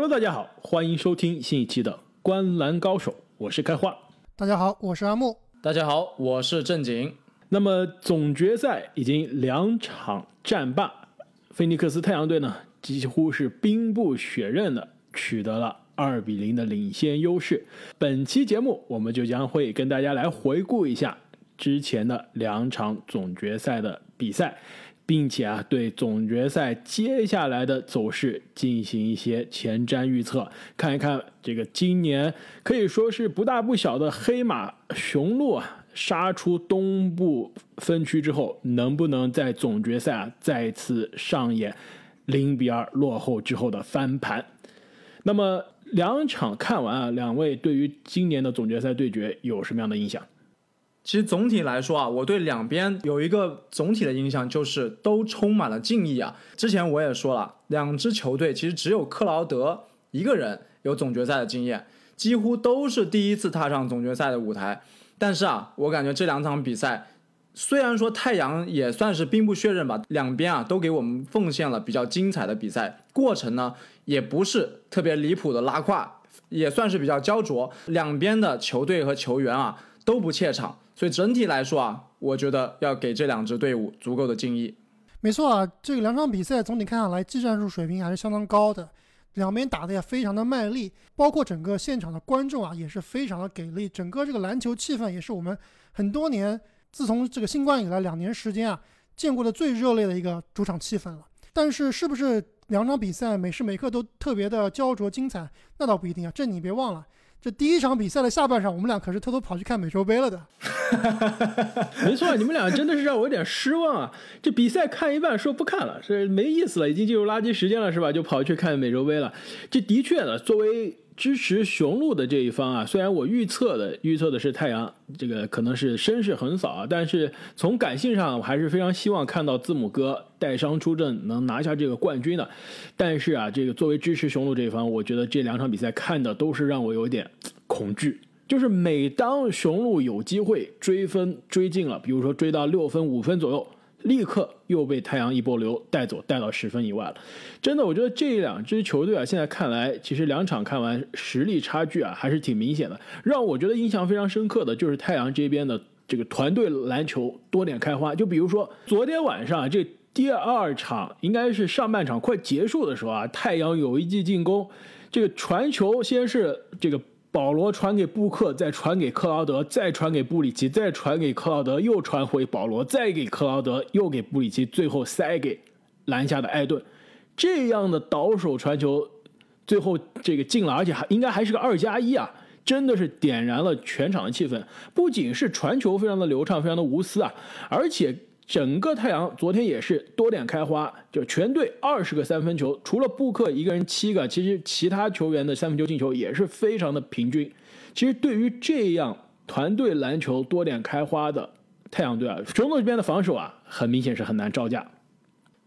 Hello，大家好，欢迎收听新一期的《观篮高手》，我是开花。大家好，我是阿木。大家好，我是正经。那么总决赛已经两场战罢，菲尼克斯太阳队呢几乎是兵不血刃的取得了二比零的领先优势。本期节目我们就将会跟大家来回顾一下之前的两场总决赛的比赛。并且啊，对总决赛接下来的走势进行一些前瞻预测，看一看这个今年可以说是不大不小的黑马雄鹿啊，杀出东部分区之后，能不能在总决赛啊再次上演零比二落后之后的翻盘？那么两场看完啊，两位对于今年的总决赛对决有什么样的印象？其实总体来说啊，我对两边有一个总体的印象，就是都充满了敬意啊。之前我也说了，两支球队其实只有克劳德一个人有总决赛的经验，几乎都是第一次踏上总决赛的舞台。但是啊，我感觉这两场比赛，虽然说太阳也算是兵不血刃吧，两边啊都给我们奉献了比较精彩的比赛过程呢，也不是特别离谱的拉胯，也算是比较焦灼。两边的球队和球员啊都不怯场。所以整体来说啊，我觉得要给这两支队伍足够的敬意。没错啊，这两场比赛总体看下来，技战术水平还是相当高的，两边打的也非常的卖力，包括整个现场的观众啊也是非常的给力，整个这个篮球气氛也是我们很多年自从这个新冠以来两年时间啊见过的最热烈的一个主场气氛了。但是是不是两场比赛每时每刻都特别的焦灼精彩？那倒不一定啊，这你别忘了。这第一场比赛的下半场，我们俩可是偷偷跑去看美洲杯了的。没错，你们俩真的是让我有点失望啊！这比赛看一半说不看了，是没意思了，已经进入垃圾时间了，是吧？就跑去看美洲杯了。这的确呢，作为。支持雄鹿的这一方啊，虽然我预测的预测的是太阳，这个可能是声势横扫啊，但是从感性上，我还是非常希望看到字母哥带伤出阵，能拿下这个冠军的。但是啊，这个作为支持雄鹿这一方，我觉得这两场比赛看的都是让我有点恐惧。就是每当雄鹿有机会追分追进了，比如说追到六分五分左右。立刻又被太阳一波流带走，带到十分以外了。真的，我觉得这两支球队啊，现在看来，其实两场看完，实力差距啊还是挺明显的。让我觉得印象非常深刻的就是太阳这边的这个团队篮球多点开花。就比如说昨天晚上这第二场，应该是上半场快结束的时候啊，太阳有一记进攻，这个传球先是这个。保罗传给布克，再传给克劳德，再传给布里奇，再传给克劳德，又传回保罗，再给克劳德，又给布里奇，最后塞给篮下的艾顿。这样的倒手传球，最后这个进了，而且还应该还是个二加一啊！真的是点燃了全场的气氛。不仅是传球非常的流畅，非常的无私啊，而且。整个太阳昨天也是多点开花，就全队二十个三分球，除了布克一个人七个，其实其他球员的三分球进球也是非常的平均。其实对于这样团队篮球多点开花的太阳队啊，雄鹿这边的防守啊，很明显是很难招架。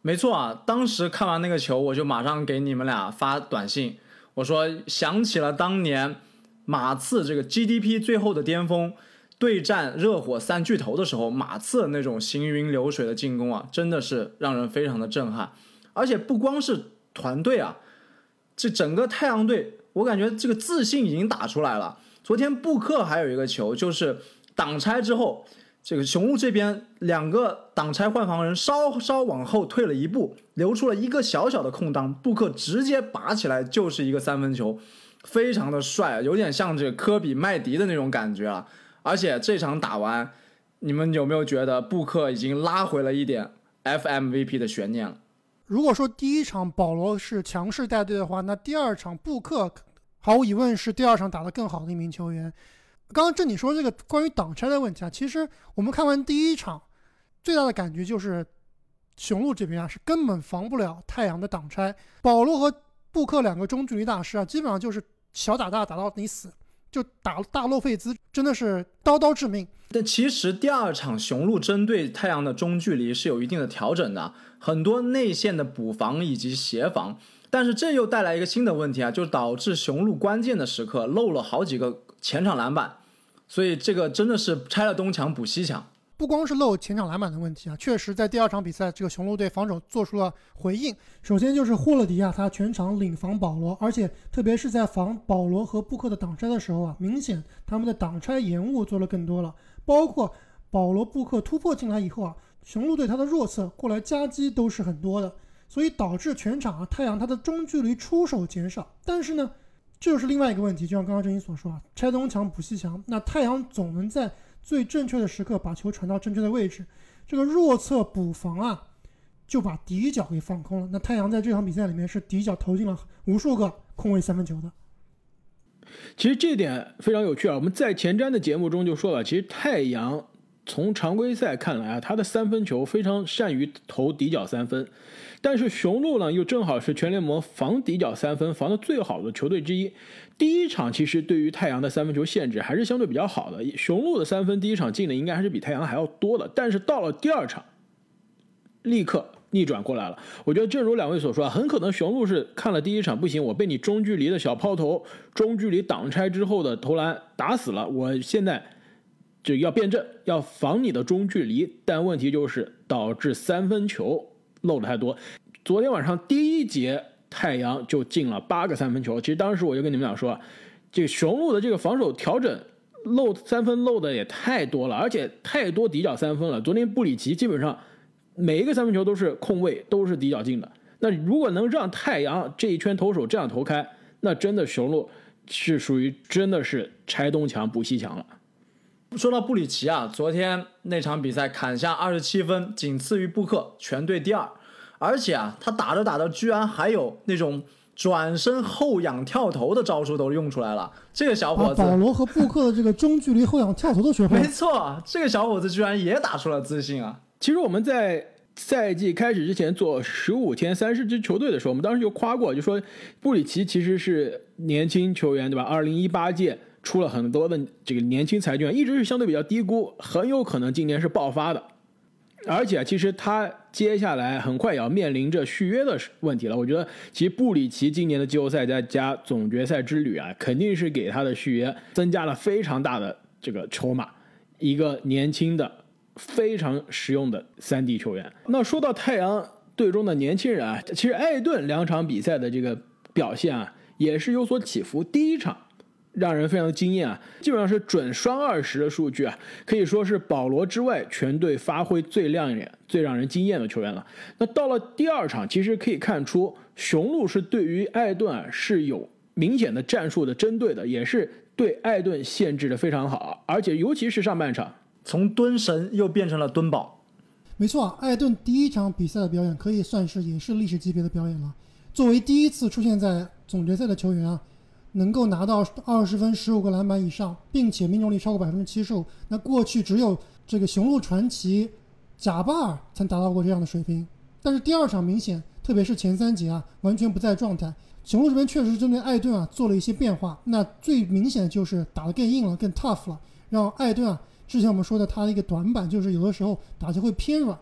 没错啊，当时看完那个球，我就马上给你们俩发短信，我说想起了当年马刺这个 GDP 最后的巅峰。对战热火三巨头的时候，马刺那种行云流水的进攻啊，真的是让人非常的震撼。而且不光是团队啊，这整个太阳队，我感觉这个自信已经打出来了。昨天布克还有一个球，就是挡拆之后，这个雄鹿这边两个挡拆换防人稍稍往后退了一步，留出了一个小小的空档，布克直接拔起来就是一个三分球，非常的帅，有点像这个科比麦迪的那种感觉啊。而且这场打完，你们有没有觉得布克已经拉回了一点 FMVP 的悬念了？如果说第一场保罗是强势带队的话，那第二场布克毫无疑问是第二场打得更好的一名球员。刚刚这你说这个关于挡拆的问题啊，其实我们看完第一场，最大的感觉就是雄鹿这边啊是根本防不了太阳的挡拆。保罗和布克两个中距离大师啊，基本上就是小打大打到你死。就打大洛费兹，真的是刀刀致命。但其实第二场雄鹿针对太阳的中距离是有一定的调整的，很多内线的补防以及协防。但是这又带来一个新的问题啊，就导致雄鹿关键的时刻漏了好几个前场篮板。所以这个真的是拆了东墙补西墙。不光是漏前场篮板的问题啊，确实在第二场比赛，这个雄鹿队防守做出了回应。首先就是霍勒迪啊，他全场领防保罗，而且特别是在防保罗和布克的挡拆的时候啊，明显他们的挡拆延误做了更多了。包括保罗、布克突破进来以后啊，雄鹿队他的弱侧过来夹击都是很多的，所以导致全场啊太阳他的中距离出手减少。但是呢，这就是另外一个问题，就像刚刚郑鑫所说啊，拆东墙补西墙，那太阳总能在最正确的时刻把球传到正确的位置，这个弱侧补防啊，就把底角给放空了。那太阳在这场比赛里面是底角投进了无数个空位三分球的。其实这点非常有趣啊！我们在前瞻的节目中就说了，其实太阳从常规赛看来啊，他的三分球非常善于投底角三分，但是雄鹿呢又正好是全联盟防底角三分防的最好的球队之一。第一场其实对于太阳的三分球限制还是相对比较好的，雄鹿的三分第一场进的应该还是比太阳还要多的，但是到了第二场，立刻。逆转过来了，我觉得正如两位所说啊，很可能雄鹿是看了第一场不行，我被你中距离的小抛投、中距离挡拆之后的投篮打死了，我现在就要变阵，要防你的中距离，但问题就是导致三分球漏的太多。昨天晚上第一节太阳就进了八个三分球，其实当时我就跟你们俩说，这雄鹿的这个防守调整漏三分漏的也太多了，而且太多底角三分了。昨天布里奇基本上。每一个三分球都是空位，都是底角进的。那如果能让太阳这一圈投手这样投开，那真的雄鹿是属于真的是拆东墙补西墙了。说到布里奇啊，昨天那场比赛砍下二十七分，仅次于布克，全队第二。而且啊，他打着打着居然还有那种转身后仰跳投的招数都用出来了。这个小伙子，保罗和布克的这个中距离后仰跳投都学会了。没错，这个小伙子居然也打出了自信啊。其实我们在赛季开始之前做十五天三十支球队的时候，我们当时就夸过，就说布里奇其实是年轻球员，对吧？二零一八届出了很多的这个年轻才俊，一直是相对比较低估，很有可能今年是爆发的。而且其实他接下来很快也要面临着续约的问题了。我觉得其实布里奇今年的季后赛再加总决赛之旅啊，肯定是给他的续约增加了非常大的这个筹码，一个年轻的。非常实用的三 D 球员。那说到太阳队中的年轻人啊，其实艾顿两场比赛的这个表现啊，也是有所起伏。第一场让人非常的惊艳啊，基本上是准双二十的数据啊，可以说是保罗之外全队发挥最亮眼、最让人惊艳的球员了。那到了第二场，其实可以看出雄鹿是对于艾顿啊是有明显的战术的针对的，也是对艾顿限制的非常好，而且尤其是上半场。从蹲神又变成了蹲宝，没错啊，艾顿第一场比赛的表演可以算是也是历史级别的表演了。作为第一次出现在总决赛的球员啊，能够拿到二十分、十五个篮板以上，并且命中率超过百分之七十五，那过去只有这个雄鹿传奇贾巴尔曾达到过这样的水平。但是第二场明显，特别是前三节啊，完全不在状态。雄鹿这边确实针对艾顿啊做了一些变化，那最明显的就是打得更硬了、更 tough 了，让艾顿啊。之前我们说的他的一个短板就是有的时候打球会偏软，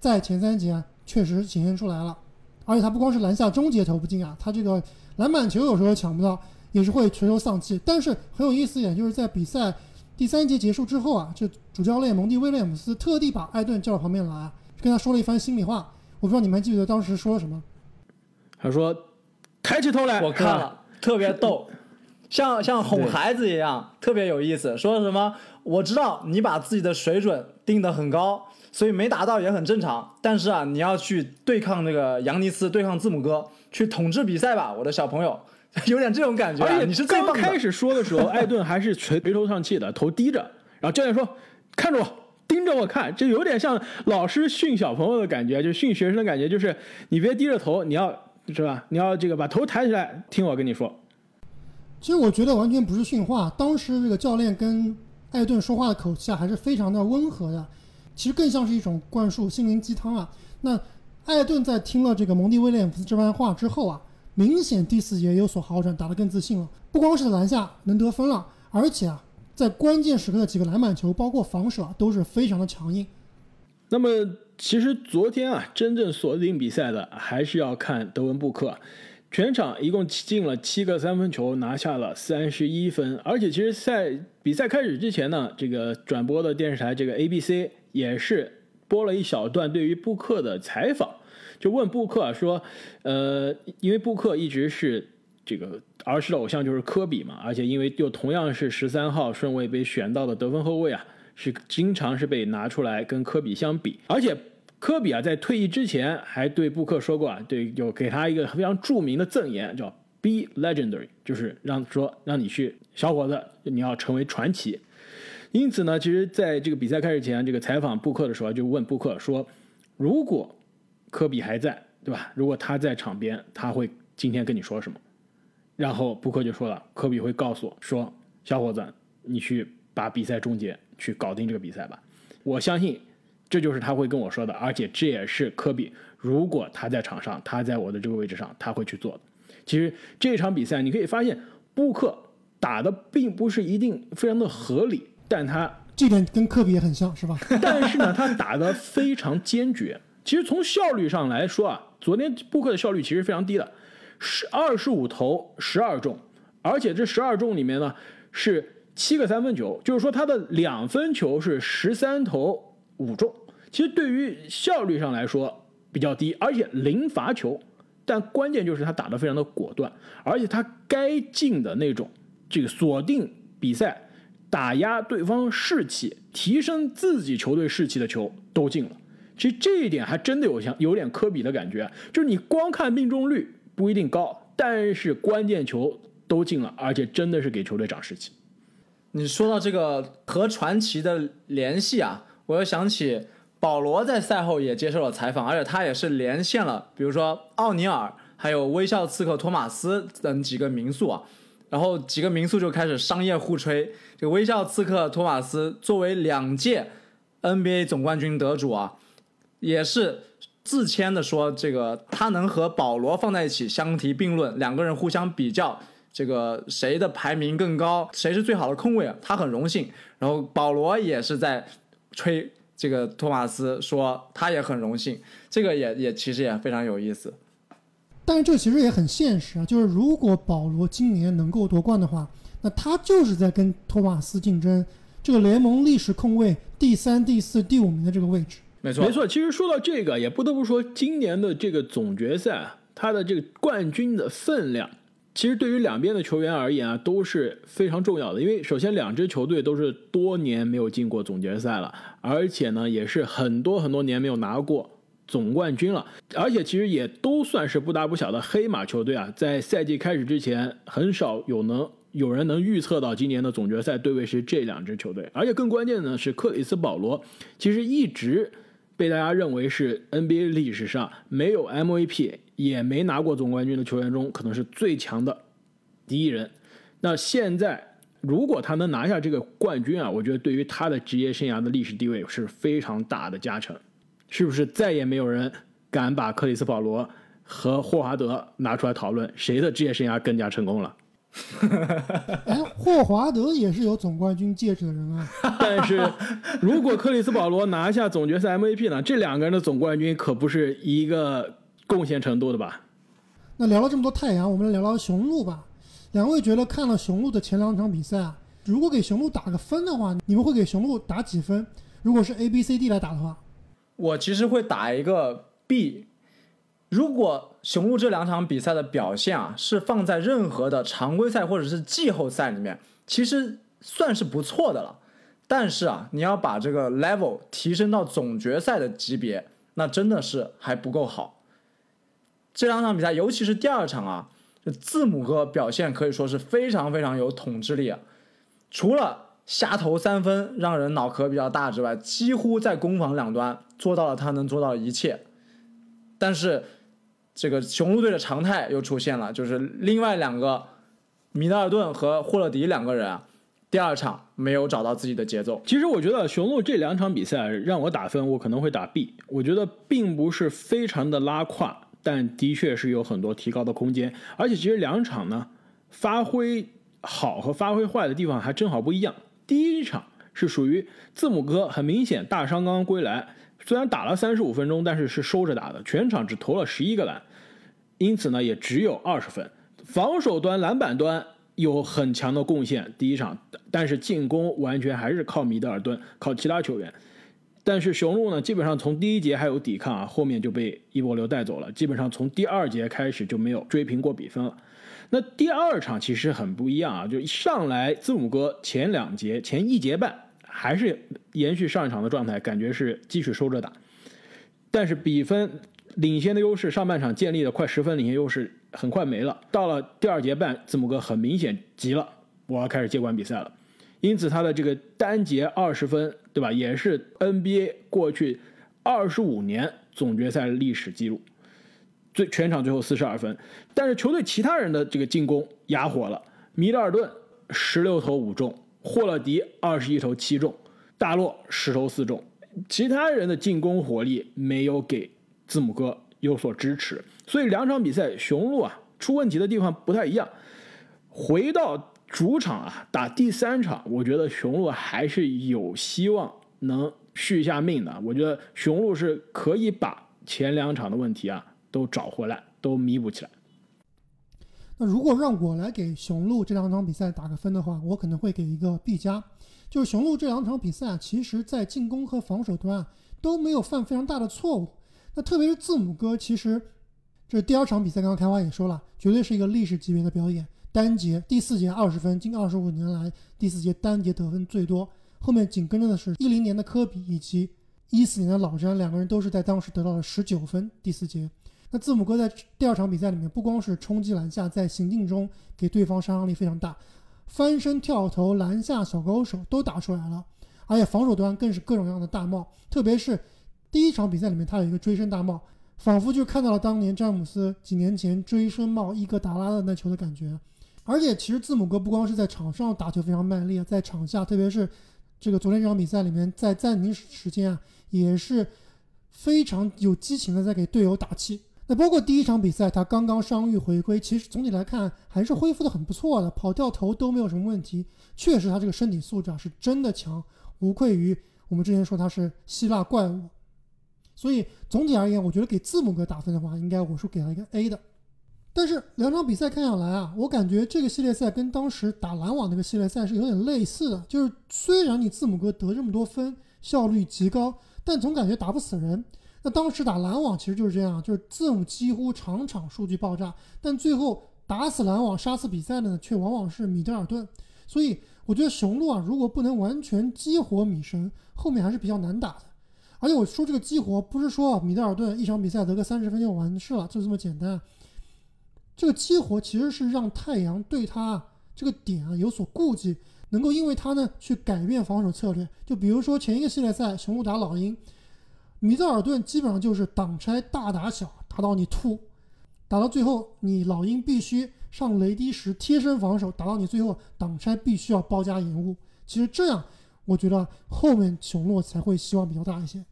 在前三节啊确实显现出来了，而且他不光是篮下终结投不进啊，他这个篮板球有时候抢不到，也是会垂头丧气。但是很有意思一点，就是在比赛第三节结束之后啊，这主教练蒙蒂威廉姆斯特地把艾顿叫到旁边来，跟他说了一番心里话。我不知道你们还记不记得当时说了什么？他说：“抬起头来。”我看了，特别逗。像像哄孩子一样，特别有意思。说什么？我知道你把自己的水准定得很高，所以没达到也很正常。但是啊，你要去对抗那个扬尼斯，对抗字母哥，去统治比赛吧，我的小朋友，有点这种感觉。而且你是刚开始说的时候，艾顿还是垂垂头丧气的，头低着。然后教练说：“看着我，盯着我看。”就有点像老师训小朋友的感觉，就训学生的感觉，就是你别低着头，你要是吧？你要这个把头抬起来，听我跟你说。其实我觉得完全不是训话，当时这个教练跟艾顿说话的口气啊，还是非常的温和的，其实更像是一种灌输心灵鸡汤啊。那艾顿在听了这个蒙蒂威廉姆斯这番话之后啊，明显第四节有所好转，打得更自信了。不光是篮下能得分了，而且啊，在关键时刻的几个篮板球，包括防守啊，都是非常的强硬。那么其实昨天啊，真正锁定比赛的还是要看德文布克。全场一共进了七个三分球，拿下了三十一分。而且其实赛比赛开始之前呢，这个转播的电视台这个 ABC 也是播了一小段对于布克的采访，就问布克说，呃，因为布克一直是这个儿时的偶像就是科比嘛，而且因为又同样是十三号顺位被选到的得分后卫啊，是经常是被拿出来跟科比相比，而且。科比啊，在退役之前还对布克说过啊，对，有给他一个非常著名的赠言，叫 “Be legendary”，就是让说让你去，小伙子，你要成为传奇。因此呢，其实在这个比赛开始前，这个采访布克的时候，就问布克说，如果科比还在，对吧？如果他在场边，他会今天跟你说什么？然后布克就说了，科比会告诉我说，小伙子，你去把比赛终结，去搞定这个比赛吧。我相信。这就是他会跟我说的，而且这也是科比，如果他在场上，他在我的这个位置上，他会去做的。其实这场比赛你可以发现，布克打的并不是一定非常的合理，但他这点跟科比也很像是吧？但是呢，他打的非常坚决。其实从效率上来说啊，昨天布克的效率其实非常低的，十二十五投十二中，而且这十二中里面呢是七个三分球，就是说他的两分球是十三投五中。其实对于效率上来说比较低，而且零罚球，但关键就是他打得非常的果断，而且他该进的那种这个锁定比赛、打压对方士气、提升自己球队士气的球都进了。其实这一点还真的有像有点科比的感觉，就是你光看命中率不一定高，但是关键球都进了，而且真的是给球队涨士气。你说到这个和传奇的联系啊，我又想起。保罗在赛后也接受了采访，而且他也是连线了，比如说奥尼尔，还有微笑刺客托马斯等几个名宿啊，然后几个名宿就开始商业互吹。这个微笑刺客托马斯作为两届 NBA 总冠军得主啊，也是自谦的说，这个他能和保罗放在一起相提并论，两个人互相比较，这个谁的排名更高，谁是最好的控卫啊，他很荣幸。然后保罗也是在吹。这个托马斯说他也很荣幸，这个也也其实也非常有意思。但是这其实也很现实啊，就是如果保罗今年能够夺冠的话，那他就是在跟托马斯竞争这个联盟历史控卫第三、第四、第五名的这个位置。没错，没错。其实说到这个，也不得不说今年的这个总决赛，它的这个冠军的分量。其实对于两边的球员而言啊，都是非常重要的。因为首先两支球队都是多年没有进过总决赛了，而且呢也是很多很多年没有拿过总冠军了。而且其实也都算是不大不小的黑马球队啊。在赛季开始之前，很少有能有人能预测到今年的总决赛对位是这两支球队。而且更关键的呢是克里斯保罗，其实一直被大家认为是 NBA 历史上没有 MVP。也没拿过总冠军的球员中，可能是最强的第一人。那现在，如果他能拿下这个冠军啊，我觉得对于他的职业生涯的历史地位是非常大的加成。是不是再也没有人敢把克里斯保罗和霍华德拿出来讨论谁的职业生涯更加成功了？哎，霍华德也是有总冠军戒指的人啊。但是，如果克里斯保罗拿下总决赛 MVP 呢？这两个人的总冠军可不是一个。贡献程度的吧。那聊了这么多太阳，我们来聊聊雄鹿吧。两位觉得看了雄鹿的前两场比赛啊，如果给雄鹿打个分的话，你们会给雄鹿打几分？如果是 A、B、C、D 来打的话，我其实会打一个 B。如果雄鹿这两场比赛的表现啊，是放在任何的常规赛或者是季后赛里面，其实算是不错的了。但是啊，你要把这个 level 提升到总决赛的级别，那真的是还不够好。这两场比赛，尤其是第二场啊，字母哥表现可以说是非常非常有统治力啊。除了瞎投三分让人脑壳比较大之外，几乎在攻防两端做到了他能做到的一切。但是这个雄鹿队的常态又出现了，就是另外两个米德尔顿和霍勒迪两个人啊，第二场没有找到自己的节奏。其实我觉得雄鹿这两场比赛让我打分，我可能会打 B。我觉得并不是非常的拉胯。但的确是有很多提高的空间，而且其实两场呢，发挥好和发挥坏的地方还正好不一样。第一场是属于字母哥很明显大伤刚刚归来，虽然打了三十五分钟，但是是收着打的，全场只投了十一个篮。因此呢也只有二十分。防守端、篮板端有很强的贡献，第一场，但是进攻完全还是靠米德尔顿，靠其他球员。但是雄鹿呢，基本上从第一节还有抵抗啊，后面就被伊波流带走了。基本上从第二节开始就没有追平过比分了。那第二场其实很不一样啊，就一上来字母哥前两节前一节半还是延续上一场的状态，感觉是继续收着打，但是比分领先的优势，上半场建立的快十分领先优势很快没了。到了第二节半，字母哥很明显急了，我要开始接管比赛了。因此他的这个单节二十分，对吧？也是 NBA 过去二十五年总决赛历史记录。最全场最后四十二分，但是球队其他人的这个进攻哑火了。米德尔顿十六投五中，霍勒迪二十一投七中，大洛十投四中，其他人的进攻火力没有给字母哥有所支持，所以两场比赛雄鹿啊出问题的地方不太一样。回到主场啊打第三场，我觉得雄鹿还是有希望能续下命的。我觉得雄鹿是可以把前两场的问题啊。都找回来，都弥补起来。那如果让我来给雄鹿这两场比赛打个分的话，我可能会给一个 B 加。就是雄鹿这两场比赛啊，其实在进攻和防守端都没有犯非常大的错误。那特别是字母哥，其实这第二场比赛刚刚开花也说了，绝对是一个历史级别的表演。单节第四节二十分，近二十五年来第四节单节得分最多。后面紧跟着的是一零年的科比以及一四年的老詹，两个人都是在当时得到了十九分。第四节。那字母哥在第二场比赛里面，不光是冲击篮下，在行进中给对方杀伤力非常大，翻身跳投、篮下小高手都打出来了，而且防守端更是各种各样的大帽，特别是第一场比赛里面，他有一个追身大帽，仿佛就看到了当年詹姆斯几年前追身帽伊戈达拉的那球的感觉。而且其实字母哥不光是在场上打球非常卖力，在场下，特别是这个昨天这场比赛里面，在暂停时间啊，也是非常有激情的在给队友打气。那包括第一场比赛，他刚刚伤愈回归，其实总体来看还是恢复的很不错的，跑掉头都没有什么问题。确实，他这个身体素质啊是真的强，无愧于我们之前说他是希腊怪物。所以总体而言，我觉得给字母哥打分的话，应该我是给了一个 A 的。但是两场比赛看下来啊，我感觉这个系列赛跟当时打篮网那个系列赛是有点类似的，就是虽然你字母哥得这么多分，效率极高，但总感觉打不死人。那当时打篮网其实就是这样，就是字母几乎场场数据爆炸，但最后打死篮网、杀死比赛的呢，却往往是米德尔顿。所以我觉得雄鹿啊，如果不能完全激活米神，后面还是比较难打的。而且我说这个激活，不是说米德尔顿一场比赛得个三十分就完事了，就这么简单。这个激活其实是让太阳对他这个点啊有所顾忌，能够因为他呢去改变防守策略。就比如说前一个系列赛雄鹿打老鹰。米德尔顿基本上就是挡拆大打小，打到你吐，打到最后你老鹰必须上雷迪什贴身防守，打到你最后挡拆必须要包夹延误。其实这样，我觉得后面雄鹿才会希望比较大一些。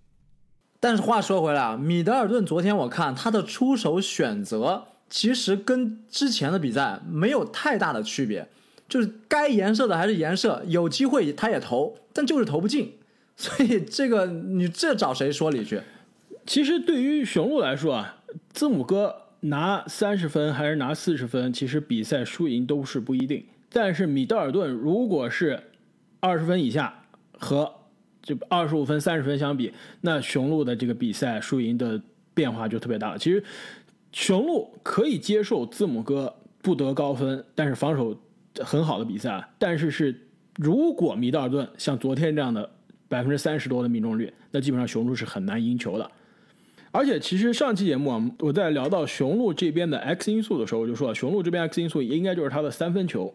但是话说回来啊，米德尔顿昨天我看他的出手选择其实跟之前的比赛没有太大的区别，就是该颜色的还是颜色，有机会他也投，但就是投不进。所以这个你这找谁说理去？其实对于雄鹿来说啊，字母哥拿三十分还是拿四十分，其实比赛输赢都是不一定。但是米德尔顿如果是二十分以下和这二十五分、三十分相比，那雄鹿的这个比赛输赢的变化就特别大了。其实雄鹿可以接受字母哥不得高分，但是防守很好的比赛。但是是如果米德尔顿像昨天这样的。百分之三十多的命中率，那基本上雄鹿是很难赢球的。而且，其实上期节目啊，我在聊到雄鹿这边的 X 因素的时候，我就说，雄鹿这边 X 因素应该就是他的三分球。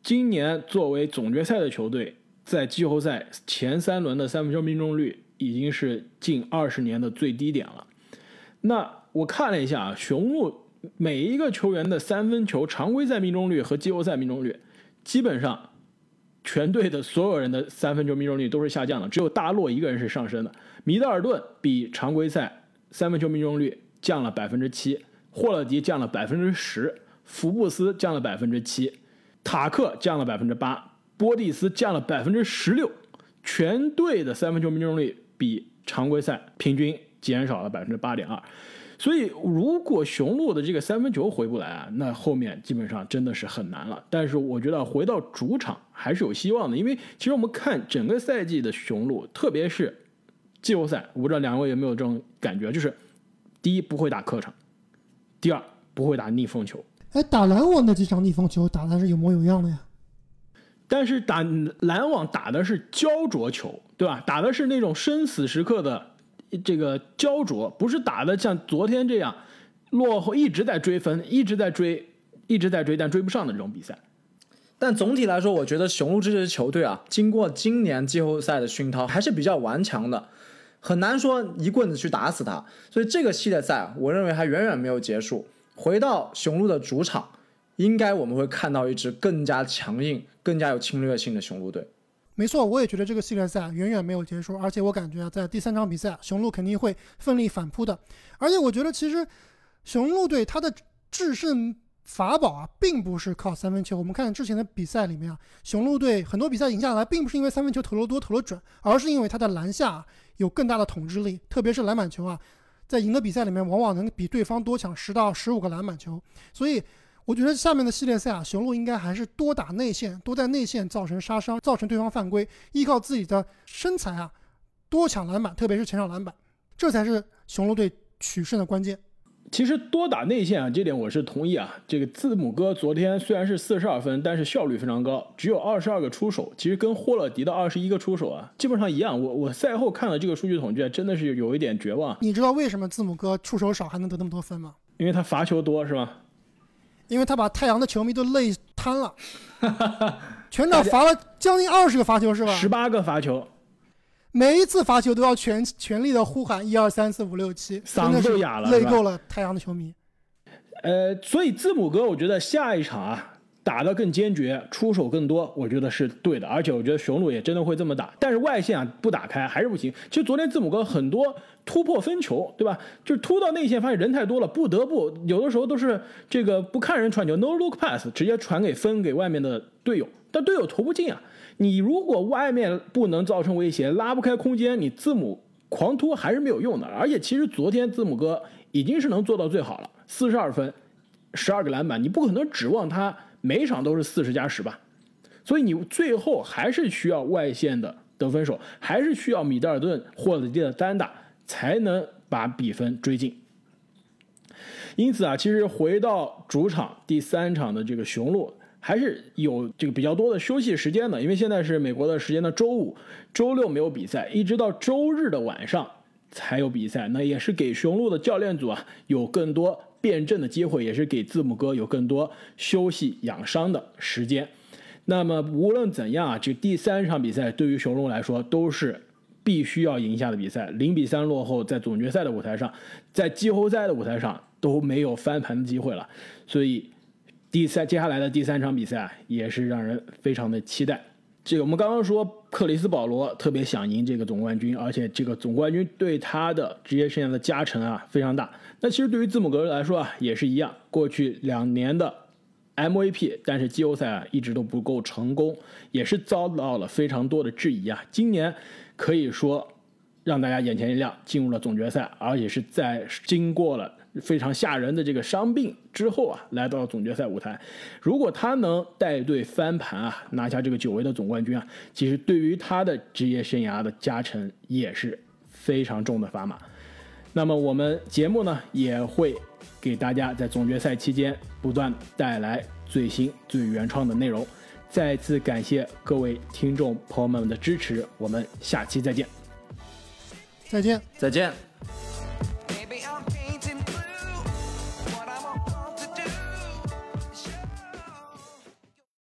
今年作为总决赛的球队，在季后赛前三轮的三分球命中率已经是近二十年的最低点了。那我看了一下啊，雄鹿每一个球员的三分球常规赛命中率和季后赛命中率，基本上。全队的所有人的三分球命中率都是下降的，只有大洛一个人是上升的。米德尔顿比常规赛三分球命中率降了百分之七，霍勒迪降了百分之十，福布斯降了百分之七，塔克降了百分之八，波蒂斯降了百分之十六。全队的三分球命中率比常规赛平均减少了百分之八点二。所以如果雄鹿的这个三分球回不来啊，那后面基本上真的是很难了。但是我觉得回到主场还是有希望的，因为其实我们看整个赛季的雄鹿，特别是季后赛，我不知道两位有没有这种感觉，就是第一不会打客场，第二不会打逆风球。哎，打篮网的这场逆风球打的是有模有样的呀。但是打篮网打的是焦灼球，对吧？打的是那种生死时刻的这个焦灼，不是打的像昨天这样落后一直在追分，一直在追，一直在追，但追不上的这种比赛。但总体来说，我觉得雄鹿这支球队啊，经过今年季后赛的熏陶，还是比较顽强的，很难说一棍子去打死他。所以这个系列赛，我认为还远远没有结束。回到雄鹿的主场，应该我们会看到一支更加强硬、更加有侵略性的雄鹿队。没错，我也觉得这个系列赛远远没有结束，而且我感觉啊，在第三场比赛，雄鹿肯定会奋力反扑的。而且我觉得，其实雄鹿队他的制胜法宝啊，并不是靠三分球。我们看之前的比赛里面啊，雄鹿队很多比赛赢下来，并不是因为三分球投得多、投得准，而是因为他的篮下有更大的统治力，特别是篮板球啊，在赢的比赛里面，往往能比对方多抢十到十五个篮板球。所以，我觉得下面的系列赛啊，雄鹿应该还是多打内线，多在内线造成杀伤，造成对方犯规，依靠自己的身材啊，多抢篮板，特别是前场篮板，这才是雄鹿队取胜的关键。其实多打内线啊，这点我是同意啊。这个字母哥昨天虽然是四十二分，但是效率非常高，只有二十二个出手，其实跟霍勒迪的二十一个出手啊，基本上一样。我我赛后看了这个数据统计，真的是有一点绝望，你知道为什么字母哥出手少还能得那么多分吗？因为他罚球多是吧？因为他把太阳的球迷都累瘫了，全场罚了将近二十个罚球是吧？十八个罚球，每一次罚球都要全全力的呼喊一二三四五六七，嗓子都哑了，累够了太阳的球迷。呃，所以字母哥，我觉得下一场啊打得更坚决，出手更多，我觉得是对的。而且我觉得雄鹿也真的会这么打，但是外线啊不打开还是不行。其实昨天字母哥很多突破分球，对吧？就突到内线，发现人太多了，不得不有的时候都是这个不看人传球，no look pass，直接传给分给外面的队友，但队友投不进啊。你如果外面不能造成威胁，拉不开空间，你字母狂突还是没有用的。而且其实昨天字母哥已经是能做到最好了，四十二分，十二个篮板，你不可能指望他每场都是四十加十吧？所以你最后还是需要外线的得分手，还是需要米德尔顿或者蒂的单打，才能把比分追进。因此啊，其实回到主场第三场的这个雄鹿，还是有这个比较多的休息时间的，因为现在是美国的时间的周五、周六没有比赛，一直到周日的晚上才有比赛。那也是给雄鹿的教练组啊有更多辩证的机会，也是给字母哥有更多休息养伤的时间。那么无论怎样啊，这第三场比赛对于雄鹿来说都是必须要赢下的比赛。零比三落后，在总决赛的舞台上，在季后赛的舞台上都没有翻盘的机会了。所以第三接下来的第三场比赛啊，也是让人非常的期待。这个我们刚刚说克里斯保罗特别想赢这个总冠军，而且这个总冠军对他的职业生涯的加成啊非常大。那其实对于字母哥来说啊也是一样，过去两年的 MVP，但是季后赛啊一直都不够成功，也是遭到了非常多的质疑啊。今年可以说让大家眼前一亮，进入了总决赛，而且是在经过了非常吓人的这个伤病之后啊，来到总决赛舞台。如果他能带队翻盘啊，拿下这个久违的总冠军啊，其实对于他的职业生涯的加成也是非常重的砝码。那么我们节目呢也会给大家在总决赛期间不断带来最新最原创的内容。再次感谢各位听众朋友们的支持，我们下期再见。再见。再见。